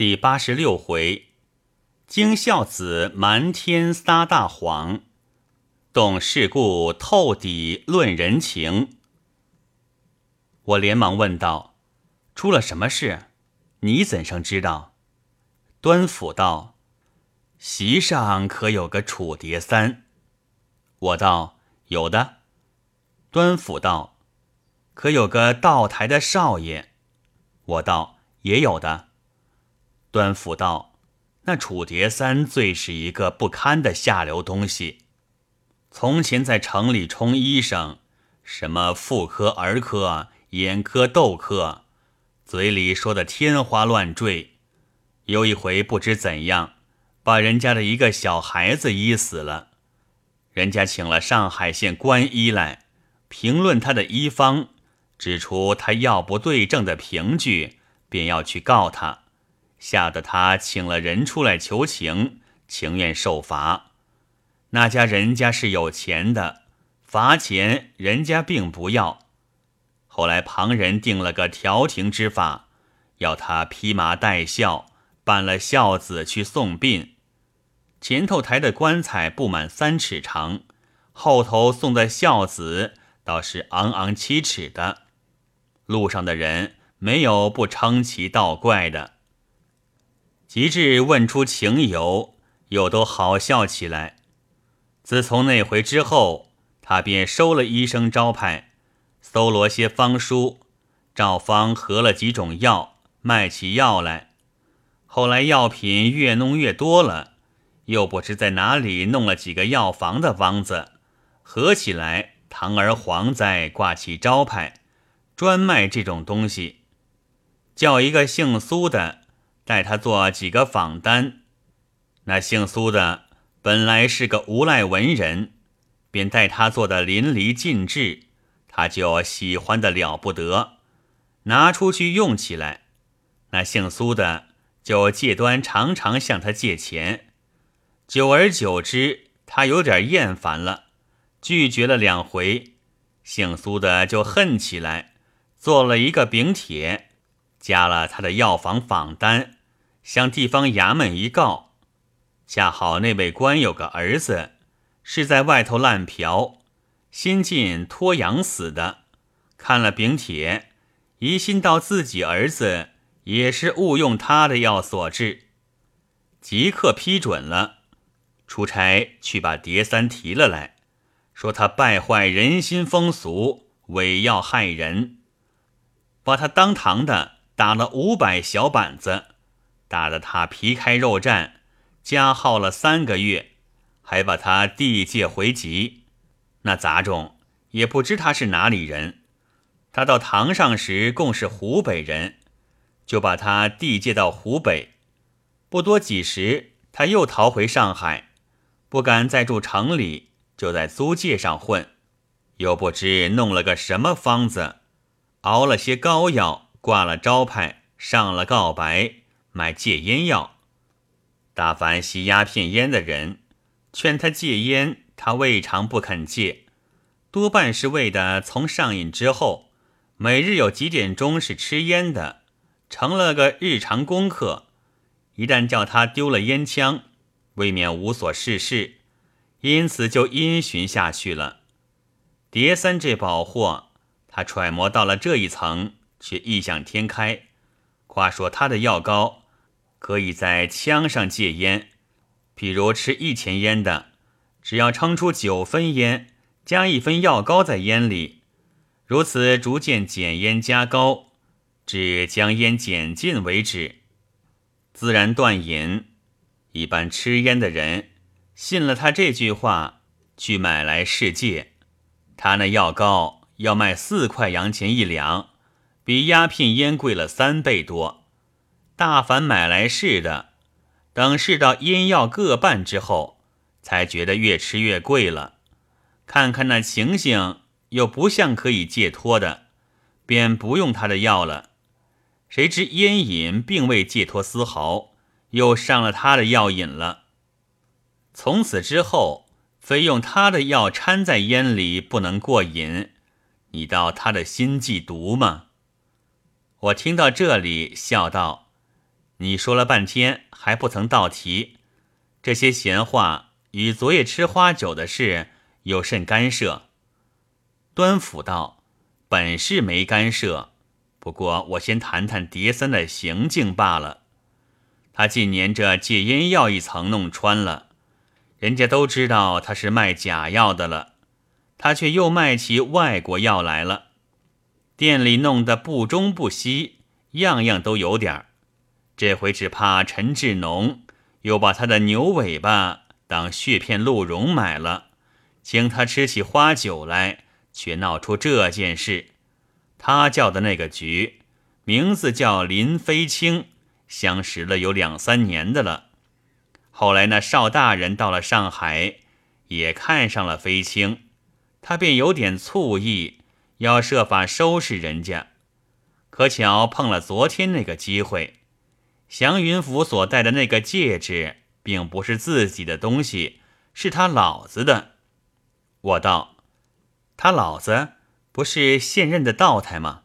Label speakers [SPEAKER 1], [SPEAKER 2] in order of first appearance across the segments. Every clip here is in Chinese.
[SPEAKER 1] 第八十六回，惊孝子瞒天撒大谎，懂世故透底论人情。我连忙问道：“出了什么事？你怎生知道？”端府道：“席上可有个楚叠三？”我道：“有的。”端府道：“可有个道台的少爷？”我道：“也有的。”端府道：“那楚叠三最是一个不堪的下流东西。从前在城里充医生，什么妇科、儿科、眼科、痘科，嘴里说的天花乱坠。有一回不知怎样，把人家的一个小孩子医死了。人家请了上海县官医来评论他的医方，指出他药不对症的凭据，便要去告他。”吓得他请了人出来求情，情愿受罚。那家人家是有钱的，罚钱人家并不要。后来旁人定了个调停之法，要他披麻戴孝，扮了孝子去送殡。前头抬的棺材不满三尺长，后头送的孝子倒是昂昂七尺的。路上的人没有不称奇道怪的。及至问出情由，又都好笑起来。自从那回之后，他便收了医生招牌，搜罗些方书，照方合了几种药，卖起药来。后来药品越弄越多了，又不知在哪里弄了几个药房的方子，合起来堂而皇在挂起招牌，专卖这种东西。叫一个姓苏的。带他做几个访单，那姓苏的本来是个无赖文人，便带他做的淋漓尽致，他就喜欢的了不得，拿出去用起来。那姓苏的就借端常常向他借钱，久而久之，他有点厌烦了，拒绝了两回，姓苏的就恨起来，做了一个禀帖，加了他的药房访单。向地方衙门一告，恰好那位官有个儿子是在外头烂嫖，新近脱阳死的。看了禀帖，疑心到自己儿子也是误用他的药所致，即刻批准了，出差去把叠三提了来，说他败坏人心风俗，伪药害人，把他当堂的打了五百小板子。打得他皮开肉绽，加号了三个月，还把他递借回籍。那杂种也不知他是哪里人。他到堂上时，共是湖北人，就把他递借到湖北。不多几时，他又逃回上海，不敢再住城里，就在租界上混。又不知弄了个什么方子，熬了些膏药，挂了招牌，上了告白。买戒烟药，大凡吸鸦片烟的人，劝他戒烟，他未尝不肯戒，多半是为的从上瘾之后，每日有几点钟是吃烟的，成了个日常功课。一旦叫他丢了烟枪，未免无所事事，因此就因循下去了。叠三这宝货，他揣摩到了这一层，却异想天开，话说他的药膏。可以在枪上戒烟，譬如吃一钱烟的，只要称出九分烟，加一分药膏在烟里，如此逐渐减烟加膏，至将烟减尽为止，自然断瘾。一般吃烟的人信了他这句话，去买来试戒。他那药膏要卖四块洋钱一两，比鸦片烟贵了三倍多。大凡买来试的，等试到烟药各半之后，才觉得越吃越贵了。看看那情形，又不像可以戒脱的，便不用他的药了。谁知烟瘾并未戒脱丝毫，又上了他的药瘾了。从此之后，非用他的药掺在烟里不能过瘾。你道他的心计毒吗？我听到这里，笑道。你说了半天还不曾到题，这些闲话与昨夜吃花酒的事有甚干涉？”端府道：“本是没干涉，不过我先谈谈蝶三的行径罢了。他近年这戒烟药一层弄穿了，人家都知道他是卖假药的了，他却又卖起外国药来了。店里弄得不中不西，样样都有点儿。这回只怕陈志农又把他的牛尾巴当血片鹿茸买了，请他吃起花酒来。”却闹出这件事，他叫的那个局，名字叫林飞青，相识了有两三年的了。后来那邵大人到了上海，也看上了飞青，他便有点醋意，要设法收拾人家。可巧碰了昨天那个机会，祥云府所戴的那个戒指，并不是自己的东西，是他老子的。我道。他老子不是现任的道台吗？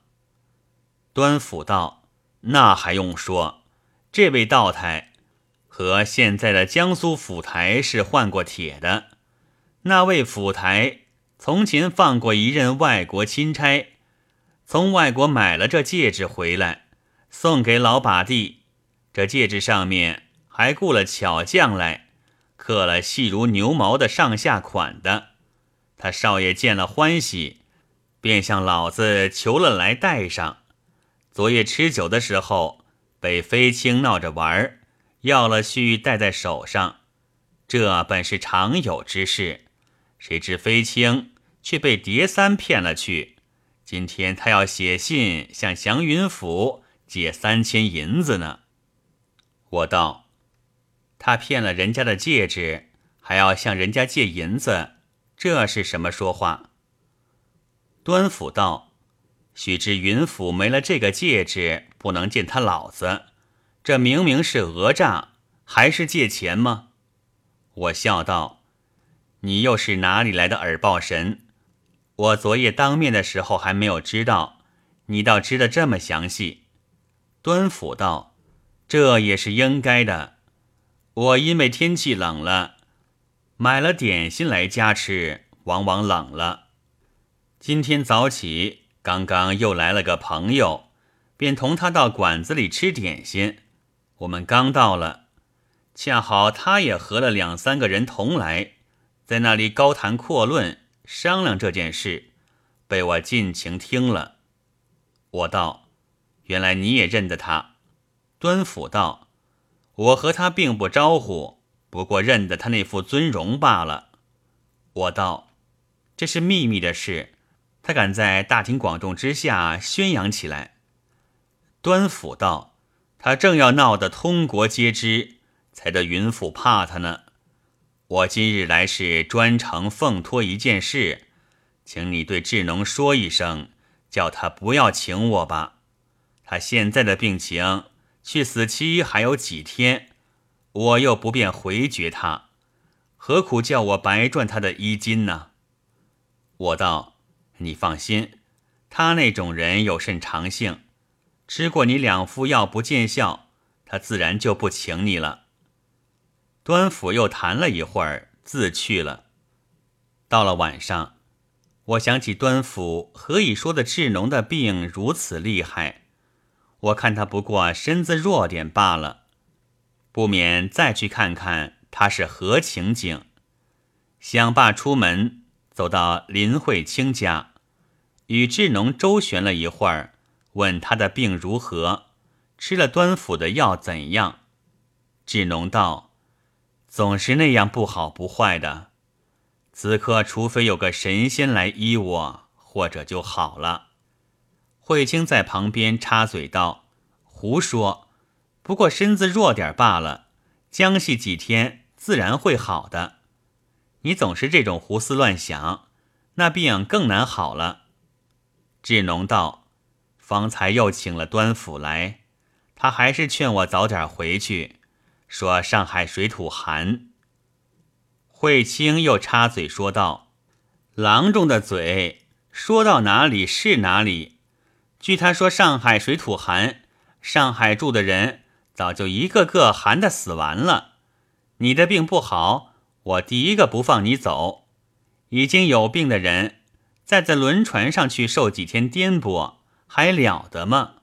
[SPEAKER 1] 端府道：“那还用说，这位道台和现在的江苏府台是换过帖的。那位府台从前放过一任外国钦差，从外国买了这戒指回来，送给老把弟。这戒指上面还雇了巧匠来，刻了细如牛毛的上下款的。”他少爷见了欢喜，便向老子求了来戴上。昨夜吃酒的时候，被飞青闹着玩，要了去戴在手上。这本是常有之事，谁知飞青却被蝶三骗了去。今天他要写信向祥云府借三千银子呢。我道：他骗了人家的戒指，还要向人家借银子。这是什么说话？端府道：“许知云府没了这个戒指，不能见他老子。这明明是讹诈，还是借钱吗？”我笑道：“你又是哪里来的耳报神？我昨夜当面的时候还没有知道，你倒知得这么详细。”端府道：“这也是应该的。我因为天气冷了。”买了点心来家吃，往往冷了。今天早起，刚刚又来了个朋友，便同他到馆子里吃点心。我们刚到了，恰好他也和了两三个人同来，在那里高谈阔论，商量这件事，被我尽情听了。我道：“原来你也认得他？”端府道：“我和他并不招呼。”不过认得他那副尊容罢了。我道：“这是秘密的事，他敢在大庭广众之下宣扬起来。”端府道：“他正要闹得通国皆知，才得云府怕他呢。我今日来是专程奉托一件事，请你对智农说一声，叫他不要请我吧。他现在的病情，去死期还有几天。”我又不便回绝他，何苦叫我白赚他的衣金呢？我道：“你放心，他那种人有甚长性，吃过你两副药不见效，他自然就不请你了。”端府又谈了一会儿，自去了。到了晚上，我想起端府何以说的智农的病如此厉害，我看他不过身子弱点罢了。不免再去看看他是何情景。想罢出门，走到林慧卿家，与智农周旋了一会儿，问他的病如何，吃了端府的药怎样。智农道：“总是那样不好不坏的。此刻除非有个神仙来医我，或者就好了。”慧清在旁边插嘴道：“胡说。”不过身子弱点罢了，将息几天自然会好的。你总是这种胡思乱想，那病更难好了。智农道：“方才又请了端府来，他还是劝我早点回去，说上海水土寒。”慧清又插嘴说道：“郎中的嘴说到哪里是哪里。据他说上海水土寒，上海住的人。”早就一个个寒的死完了。你的病不好，我第一个不放你走。已经有病的人，再在轮船上去受几天颠簸，还了得吗？”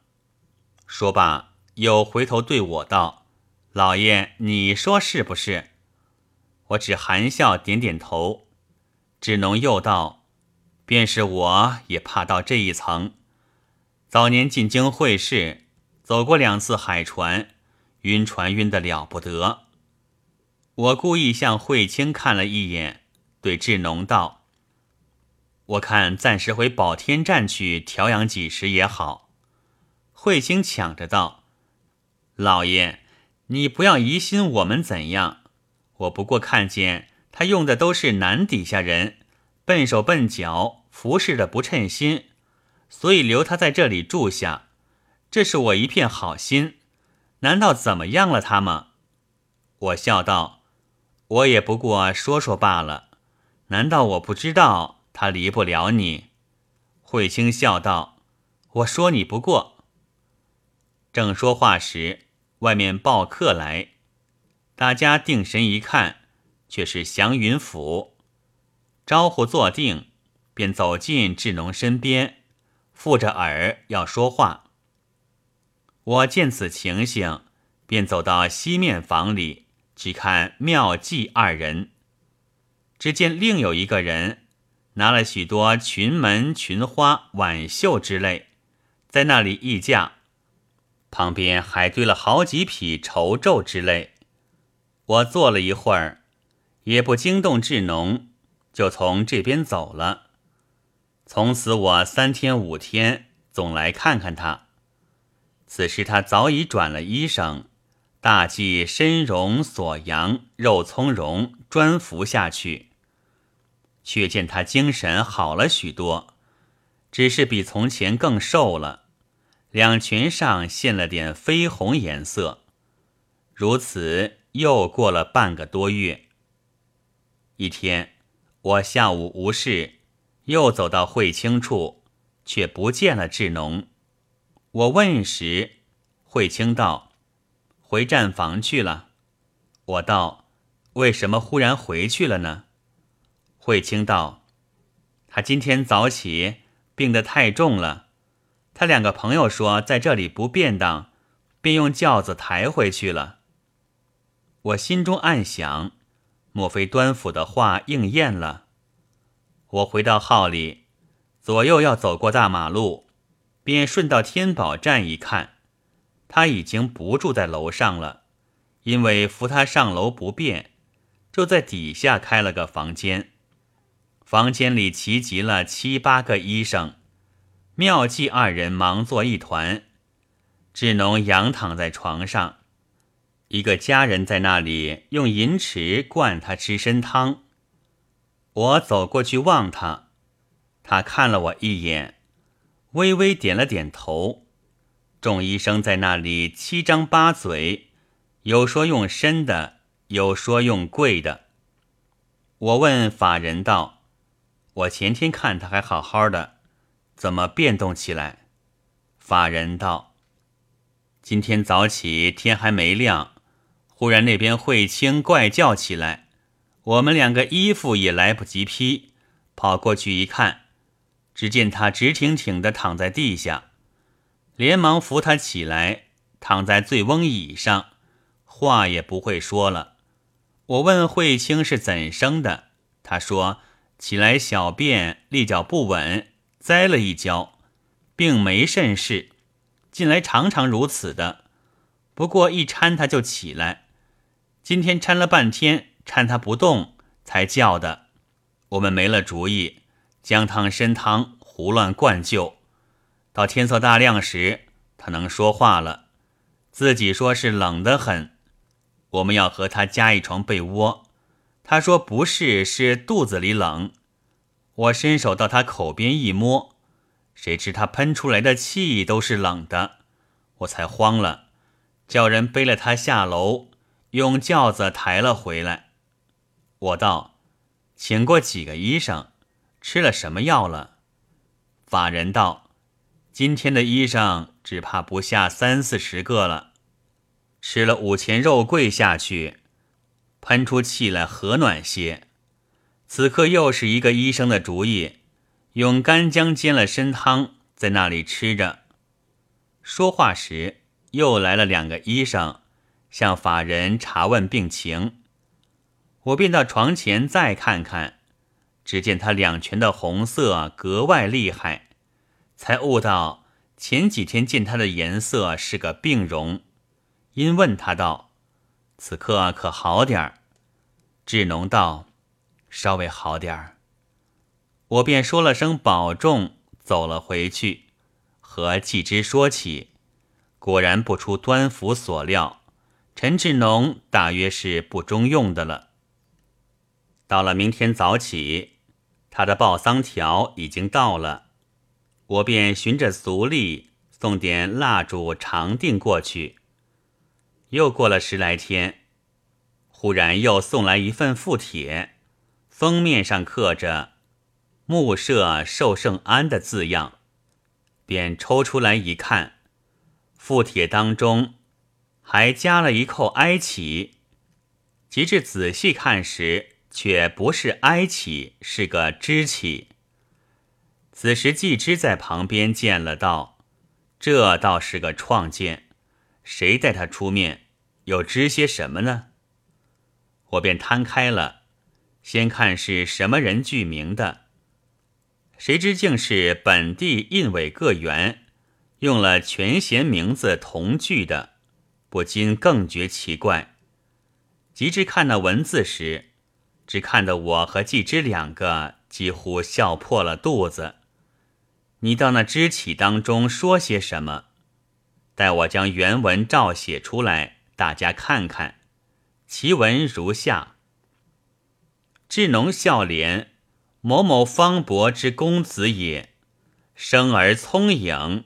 [SPEAKER 1] 说罢，又回头对我道：“老爷，你说是不是？”我只含笑点点头。智农又道：“便是我也怕到这一层。早年进京会试，走过两次海船，晕船晕得了不得。我故意向慧清看了一眼，对智农道：‘我看暂时回保天站去调养几时也好。’”慧清抢着道：“老爷，你不要疑心我们怎样。我不过看见他用的都是男底下人，笨手笨脚，服侍的不称心，所以留他在这里住下。这是我一片好心，难道怎么样了他吗？”我笑道：“我也不过说说罢了，难道我不知道他离不了你？”慧清笑道：“我说你不过。”正说话时，外面报客来，大家定神一看，却是祥云府。招呼坐定，便走进智农身边，附着耳要说话。我见此情形，便走到西面房里，只看妙计二人。只见另有一个人拿了许多裙门、裙花、挽袖之类，在那里议价。旁边还堆了好几匹绸皱之类，我坐了一会儿，也不惊动智农，就从这边走了。从此我三天五天总来看看他。此时他早已转了衣裳，大系身绒锁阳肉葱绒专服下去，却见他精神好了许多，只是比从前更瘦了。两裙上现了点绯红颜色，如此又过了半个多月。一天，我下午无事，又走到会清处，却不见了智农。我问时，慧清道：“回站房去了。”我道：“为什么忽然回去了呢？”慧清道：“他今天早起，病得太重了。”他两个朋友说在这里不便当，便用轿子抬回去了。我心中暗想，莫非端府的话应验了？我回到号里，左右要走过大马路，便顺到天宝站一看，他已经不住在楼上了，因为扶他上楼不便，就在底下开了个房间。房间里齐集了七八个医生。妙计二人忙作一团，智农仰躺在床上，一个家人在那里用银匙灌他吃参汤。我走过去望他，他看了我一眼，微微点了点头。众医生在那里七张八嘴，有说用深的，有说用贵的。我问法人道：“我前天看他还好好的。”怎么变动起来？法人道：“今天早起，天还没亮，忽然那边慧清怪叫起来，我们两个衣服也来不及披，跑过去一看，只见他直挺挺的躺在地下，连忙扶他起来，躺在醉翁椅上，话也不会说了。我问慧清是怎生的，他说起来小便立脚不稳。”栽了一跤，并没甚事，近来常常如此的。不过一搀他就起来，今天搀了半天，搀他不动，才叫的。我们没了主意，姜汤参汤胡乱灌就，到天色大亮时，他能说话了，自己说是冷得很。我们要和他加一床被窝，他说不是，是肚子里冷。我伸手到他口边一摸，谁知他喷出来的气都是冷的，我才慌了，叫人背了他下楼，用轿子抬了回来。我道：“请过几个医生，吃了什么药了？”法人道：“今天的医生只怕不下三四十个了。”吃。了五钱肉桂下去，喷出气来和暖些。此刻又是一个医生的主意，用干姜煎了参汤，在那里吃着。说话时，又来了两个医生，向法人查问病情。我便到床前再看看，只见他两拳的红色格外厉害，才悟到前几天见他的颜色是个病容。因问他道：“此刻可好点儿？”智农道：“稍微好点儿。”我便说了声保重，走了回去，和季之说起，果然不出端府所料，陈志农大约是不中用的了。到了明天早起，他的报丧条已经到了，我便循着俗例送点蜡烛长定过去。又过了十来天，忽然又送来一份附帖，封面上刻着“木舍寿圣安”的字样，便抽出来一看，附帖当中还加了一扣哀旗，及至仔细看时。却不是哀起，是个知起。此时季之在旁边见了，道：“这倒是个创建，谁带他出面？又知些什么呢？”我便摊开了，先看是什么人具名的。谁知竟是本地印委各员，用了全衔名字同具的，不禁更觉奇怪。及至看那文字时，只看得我和季之两个几乎笑破了肚子。你到那支起当中说些什么？待我将原文照写出来，大家看看。其文如下：智农孝廉，某某方伯之公子也。生而聪颖，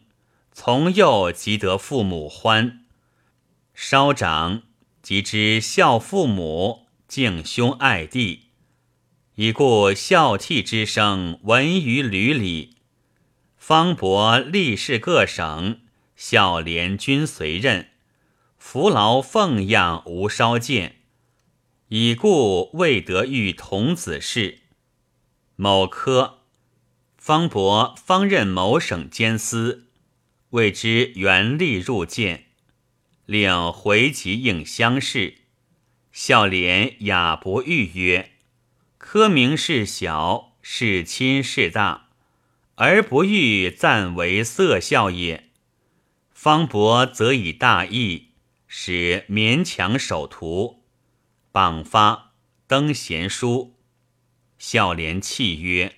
[SPEAKER 1] 从幼即得父母欢。稍长即知孝父母。敬兄爱弟，以故孝悌之声闻于闾里。方伯历仕各省，孝廉均随任，服劳奉养无稍见。以故未得遇童子事。某科，方伯方任某省监司，未知原力入见，令回籍应乡试。孝廉雅不欲曰：“科名事小，事亲事大，而不欲暂为色孝也。”方伯则以大义，使勉强守徒，榜发登贤书。孝廉泣曰：“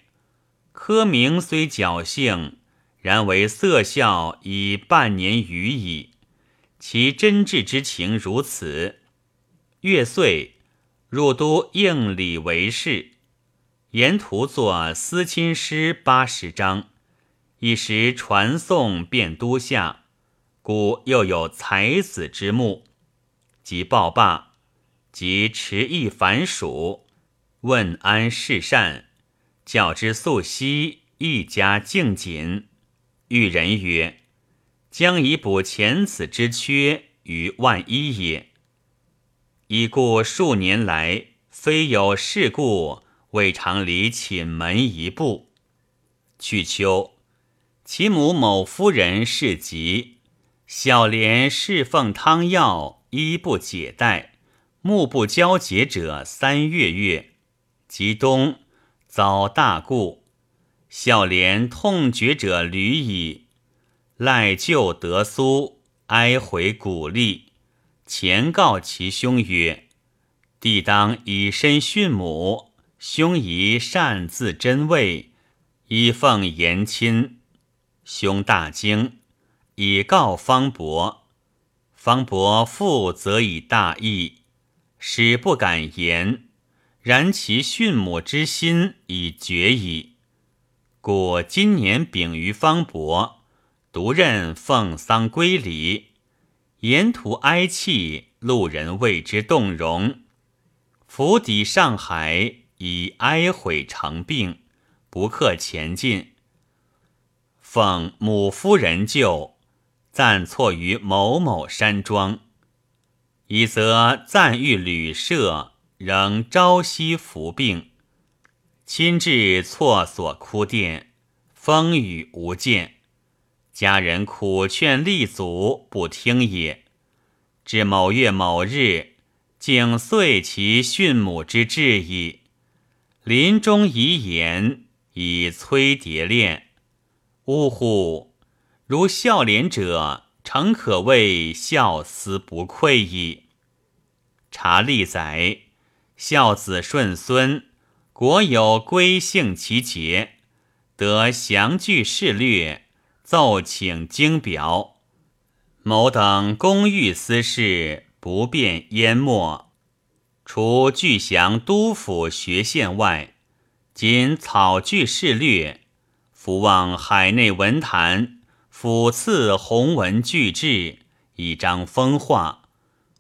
[SPEAKER 1] 科名虽侥幸，然为色孝已半年余矣，其真挚之情如此。”月岁入都应礼为事，沿途作思亲诗八十章，一时传颂遍都下。故又有才子之墓，即报罢，即持意反蜀，问安事善，教之素息，一家敬谨。遇人曰：“将以补前子之缺于万一也。”已故数年来，非有事故，未尝离寝门一步。去秋，其母某夫人事疾，小莲侍奉汤药，衣不解带，目不交结者三月月。及冬，遭大故，小莲痛绝者屡矣，赖旧得苏，哀悔鼓励。前告其兄曰：“弟当以身殉母，兄宜擅自真位，以奉言亲。”兄大惊，以告方伯。方伯复则以大义，使不敢言。然其殉母之心已决矣。故今年丙于方伯，独任奉丧归礼。沿途哀泣，路人为之动容。府邸上海，以哀悔成病，不克前进。奉母夫人柩，暂错于某某山庄。一则赞誉旅社仍朝夕服病，亲至错所哭殿，风雨无间。家人苦劝立祖不听也。至某月某日，竟遂其训母之志矣。临终遗言以催蝶恋。呜呼！如孝廉者，诚可谓孝思不愧矣。查历载，孝子顺孙，国有归姓其节，得详具事略。奏请经表，某等公寓私事不便淹没。除具详督府学县外，仅草具事略。伏望海内文坛俯赐鸿文巨制，以彰风化。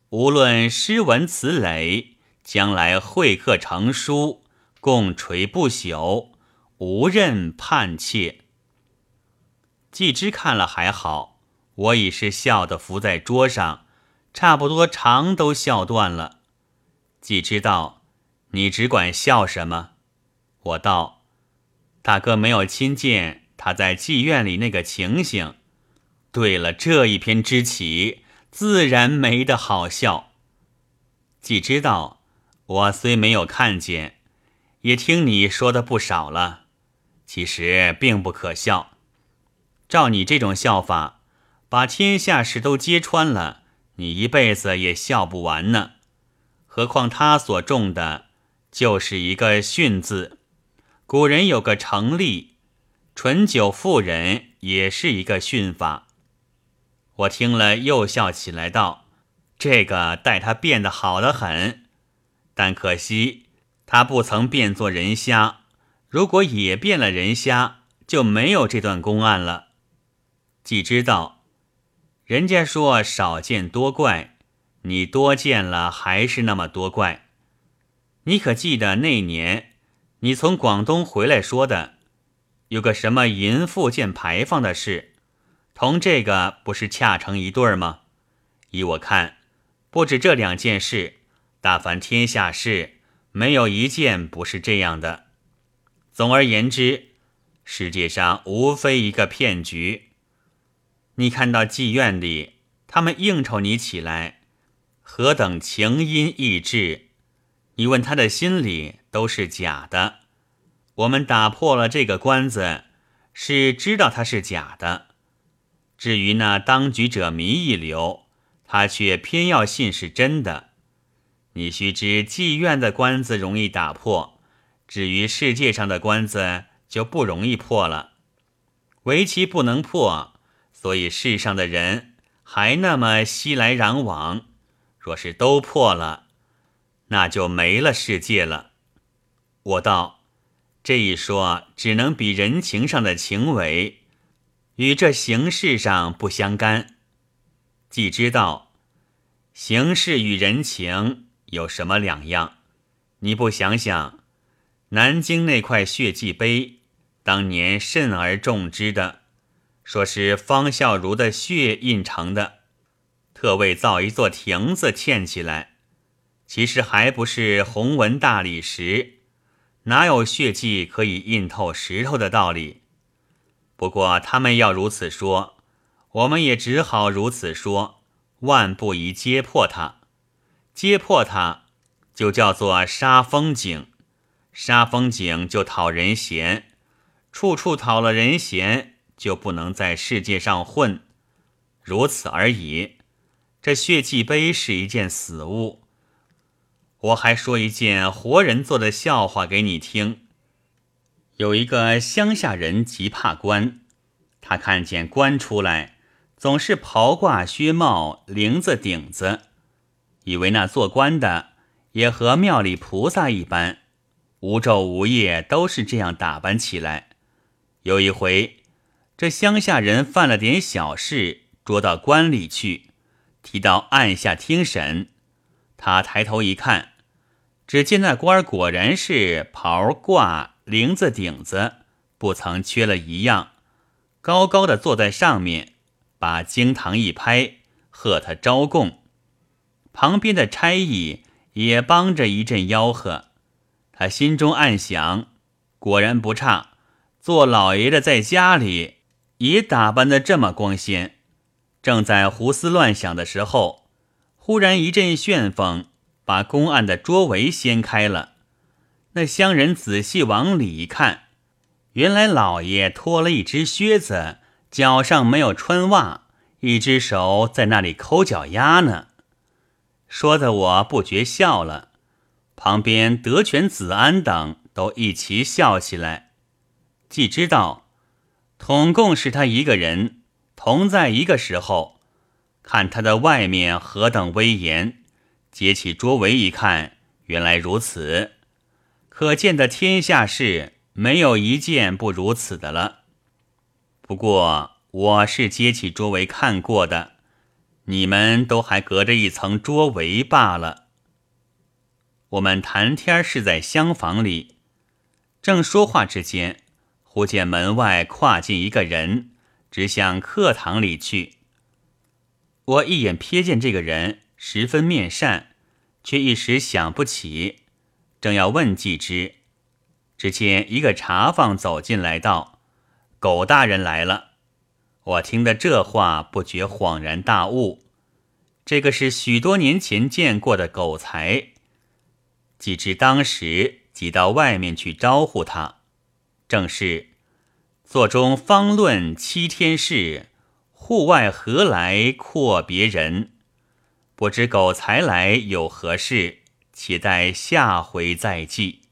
[SPEAKER 1] 无论诗文词垒，将来会客成书，共垂不朽，无任盼切。季之看了还好，我已是笑得伏在桌上，差不多肠都笑断了。季之道：“你只管笑什么？”我道：“大哥没有亲见他在妓院里那个情形。”对了，这一篇之起，自然没得好笑。季之道：“我虽没有看见，也听你说的不少了，其实并不可笑。”照你这种笑法，把天下事都揭穿了，你一辈子也笑不完呢。何况他所中的就是一个“训”字。古人有个成立，醇酒妇人也是一个训法。我听了又笑起来，道：“这个待他变得好得很，但可惜他不曾变作人虾。如果也变了人虾，就没有这段公案了。”既知道，人家说少见多怪，你多见了还是那么多怪。你可记得那年你从广东回来说的，有个什么银富建牌坊的事，同这个不是恰成一对吗？依我看，不止这两件事，大凡天下事，没有一件不是这样的。总而言之，世界上无非一个骗局。你看到妓院里，他们应酬你起来，何等情因意志？你问他的心里都是假的。我们打破了这个关子，是知道他是假的。至于那当局者迷一流，他却偏要信是真的。你须知妓院的关子容易打破，至于世界上的关子就不容易破了。唯其不能破。所以世上的人还那么熙来攘往，若是都破了，那就没了世界了。我道这一说只能比人情上的情为，与这形式上不相干。既知道形式与人情有什么两样，你不想想，南京那块血迹碑，当年甚而重之的。说是方孝孺的血印成的，特为造一座亭子嵌起来。其实还不是红纹大理石，哪有血迹可以印透石头的道理？不过他们要如此说，我们也只好如此说，万不宜揭破它。揭破它，就叫做杀风景。杀风景就讨人嫌，处处讨了人嫌。就不能在世界上混，如此而已。这血迹碑是一件死物。我还说一件活人做的笑话给你听。有一个乡下人极怕官，他看见官出来，总是袍挂靴帽、绫子顶子，以为那做官的也和庙里菩萨一般，无昼无夜都是这样打扮起来。有一回。这乡下人犯了点小事，捉到官里去，提到案下听审。他抬头一看，只见那官果然是袍挂绫子顶子，不曾缺了一样，高高的坐在上面，把惊堂一拍，喝他招供。旁边的差役也帮着一阵吆喝。他心中暗想：果然不差，做老爷的在家里也打扮得这么光鲜。正在胡思乱想的时候，忽然一阵旋风，把公案的桌围掀开了。那乡人仔细往里一看，原来老爷脱了一只靴子，脚上没有穿袜，一只手在那里抠脚丫呢。说的我不觉笑了，旁边德全、子安等都一齐笑起来。既知道，统共是他一个人。同在一个时候，看他的外面何等威严，揭起桌围一看，原来如此，可见的天下事没有一件不如此的了。不过我是揭起桌围看过的，你们都还隔着一层桌围罢了。我们谈天是在厢房里，正说话之间，忽见门外跨进一个人。直向课堂里去。我一眼瞥见这个人十分面善，却一时想不起，正要问继之，只见一个茶房走进来道：“狗大人来了。”我听得这话，不觉恍然大悟，这个是许多年前见过的狗才。继之当时即到外面去招呼他，正是。座中方论七天事，户外何来阔别人？不知狗才来有何事？且待下回再记。